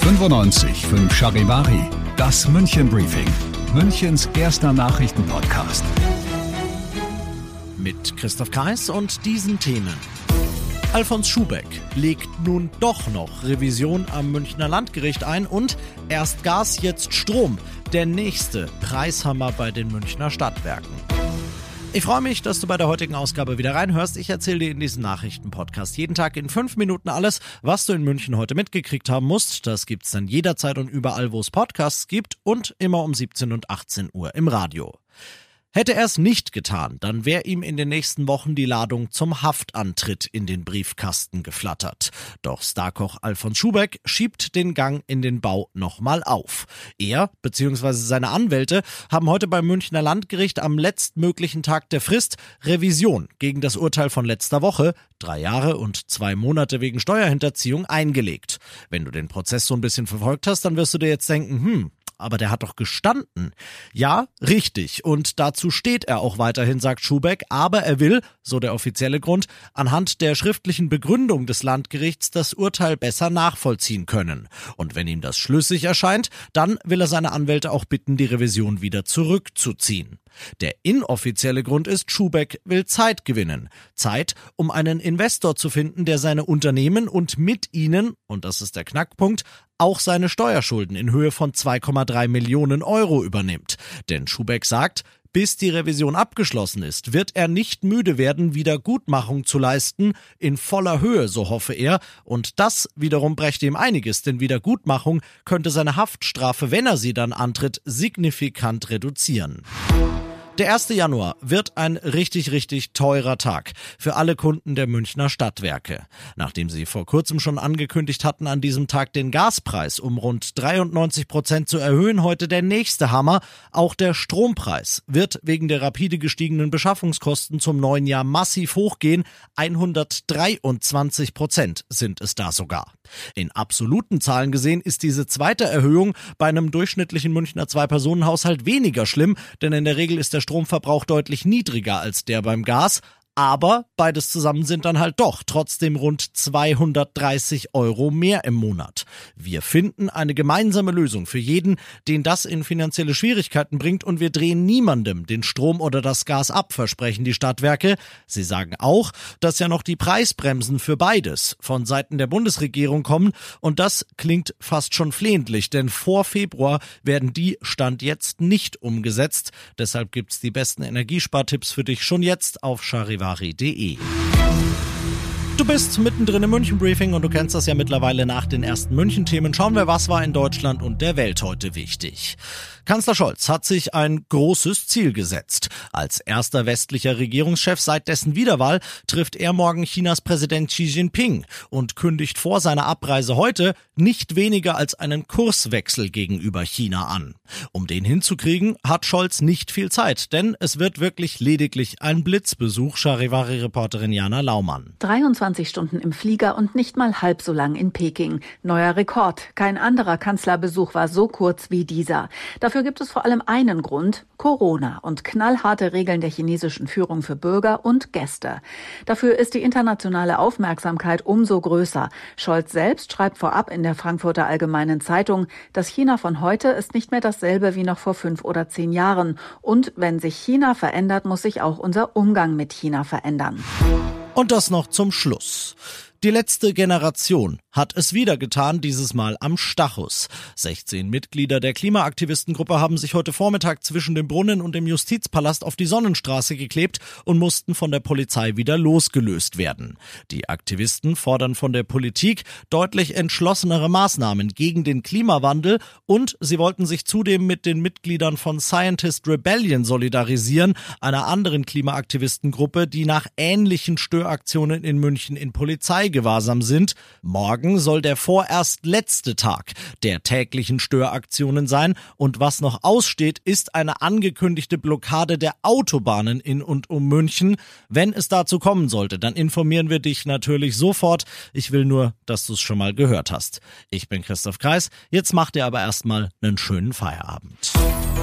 95 5 Charivari, das München Briefing, Münchens erster Nachrichtenpodcast. Mit Christoph Kreis und diesen Themen. Alfons Schubeck legt nun doch noch Revision am Münchner Landgericht ein und erst Gas, jetzt Strom. Der nächste Preishammer bei den Münchner Stadtwerken. Ich freue mich, dass du bei der heutigen Ausgabe wieder reinhörst. Ich erzähle dir in diesem Nachrichtenpodcast jeden Tag in fünf Minuten alles, was du in München heute mitgekriegt haben musst. Das gibt's dann jederzeit und überall, wo es Podcasts gibt und immer um 17 und 18 Uhr im Radio. Hätte er es nicht getan, dann wäre ihm in den nächsten Wochen die Ladung zum Haftantritt in den Briefkasten geflattert. Doch Starkoch Alfons Schubeck schiebt den Gang in den Bau nochmal auf. Er bzw. seine Anwälte haben heute beim Münchner Landgericht am letztmöglichen Tag der Frist Revision gegen das Urteil von letzter Woche, drei Jahre und zwei Monate wegen Steuerhinterziehung, eingelegt. Wenn du den Prozess so ein bisschen verfolgt hast, dann wirst du dir jetzt denken, hm, aber der hat doch gestanden. Ja, richtig. Und dazu steht er auch weiterhin, sagt Schubeck. Aber er will, so der offizielle Grund, anhand der schriftlichen Begründung des Landgerichts das Urteil besser nachvollziehen können. Und wenn ihm das schlüssig erscheint, dann will er seine Anwälte auch bitten, die Revision wieder zurückzuziehen. Der inoffizielle Grund ist, Schubeck will Zeit gewinnen. Zeit, um einen Investor zu finden, der seine Unternehmen und mit ihnen, und das ist der Knackpunkt, auch seine Steuerschulden in Höhe von 2,3 Millionen Euro übernimmt. Denn Schubeck sagt, bis die Revision abgeschlossen ist, wird er nicht müde werden, Wiedergutmachung zu leisten, in voller Höhe, so hoffe er, und das wiederum brächte ihm einiges, denn Wiedergutmachung könnte seine Haftstrafe, wenn er sie dann antritt, signifikant reduzieren. Der 1. Januar wird ein richtig, richtig teurer Tag für alle Kunden der Münchner Stadtwerke. Nachdem sie vor kurzem schon angekündigt hatten, an diesem Tag den Gaspreis um rund 93 Prozent zu erhöhen, heute der nächste Hammer. Auch der Strompreis wird wegen der rapide gestiegenen Beschaffungskosten zum neuen Jahr massiv hochgehen. 123 Prozent sind es da sogar. In absoluten Zahlen gesehen ist diese zweite Erhöhung bei einem durchschnittlichen Münchner Zwei-Personen-Haushalt weniger schlimm, denn in der Regel ist der Stromverbrauch deutlich niedriger als der beim Gas, aber beides zusammen sind dann halt doch trotzdem rund 230 Euro mehr im Monat. Wir finden eine gemeinsame Lösung für jeden, den das in finanzielle Schwierigkeiten bringt und wir drehen niemandem den Strom oder das Gas ab, versprechen die Stadtwerke. Sie sagen auch, dass ja noch die Preisbremsen für beides von Seiten der Bundesregierung kommen und das klingt fast schon flehentlich, denn vor Februar werden die Stand jetzt nicht umgesetzt. Deshalb gibt's die besten Energiespartipps für dich schon jetzt auf Charivari charivari.de. Du bist mittendrin im München Briefing und du kennst das ja mittlerweile nach den ersten München Themen. Schauen wir, was war in Deutschland und der Welt heute wichtig. Kanzler Scholz hat sich ein großes Ziel gesetzt. Als erster westlicher Regierungschef seit dessen Wiederwahl trifft er morgen Chinas Präsident Xi Jinping und kündigt vor seiner Abreise heute nicht weniger als einen Kurswechsel gegenüber China an. Um den hinzukriegen, hat Scholz nicht viel Zeit, denn es wird wirklich lediglich ein Blitzbesuch, Charivari-Reporterin Jana Laumann. 23 Stunden im Flieger und nicht mal halb so lang in Peking. Neuer Rekord. Kein anderer Kanzlerbesuch war so kurz wie dieser. Dafür gibt es vor allem einen Grund, Corona und knallharte Regeln der chinesischen Führung für Bürger und Gäste. Dafür ist die internationale Aufmerksamkeit umso größer. Scholz selbst schreibt vorab in der Frankfurter Allgemeinen Zeitung, das China von heute ist nicht mehr dasselbe wie noch vor fünf oder zehn Jahren. Und wenn sich China verändert, muss sich auch unser Umgang mit China verändern. Und das noch zum Schluss. Die letzte Generation hat es wieder getan, dieses Mal am Stachus. 16 Mitglieder der Klimaaktivistengruppe haben sich heute Vormittag zwischen dem Brunnen und dem Justizpalast auf die Sonnenstraße geklebt und mussten von der Polizei wieder losgelöst werden. Die Aktivisten fordern von der Politik deutlich entschlossenere Maßnahmen gegen den Klimawandel und sie wollten sich zudem mit den Mitgliedern von Scientist Rebellion solidarisieren, einer anderen Klimaaktivistengruppe, die nach ähnlichen Störaktionen in München in Polizeigewahrsam sind. Morgen soll der vorerst letzte Tag der täglichen Störaktionen sein und was noch aussteht, ist eine angekündigte Blockade der Autobahnen in und um München. Wenn es dazu kommen sollte, dann informieren wir dich natürlich sofort. Ich will nur, dass du es schon mal gehört hast. Ich bin Christoph Kreis. Jetzt macht ihr aber erstmal einen schönen Feierabend.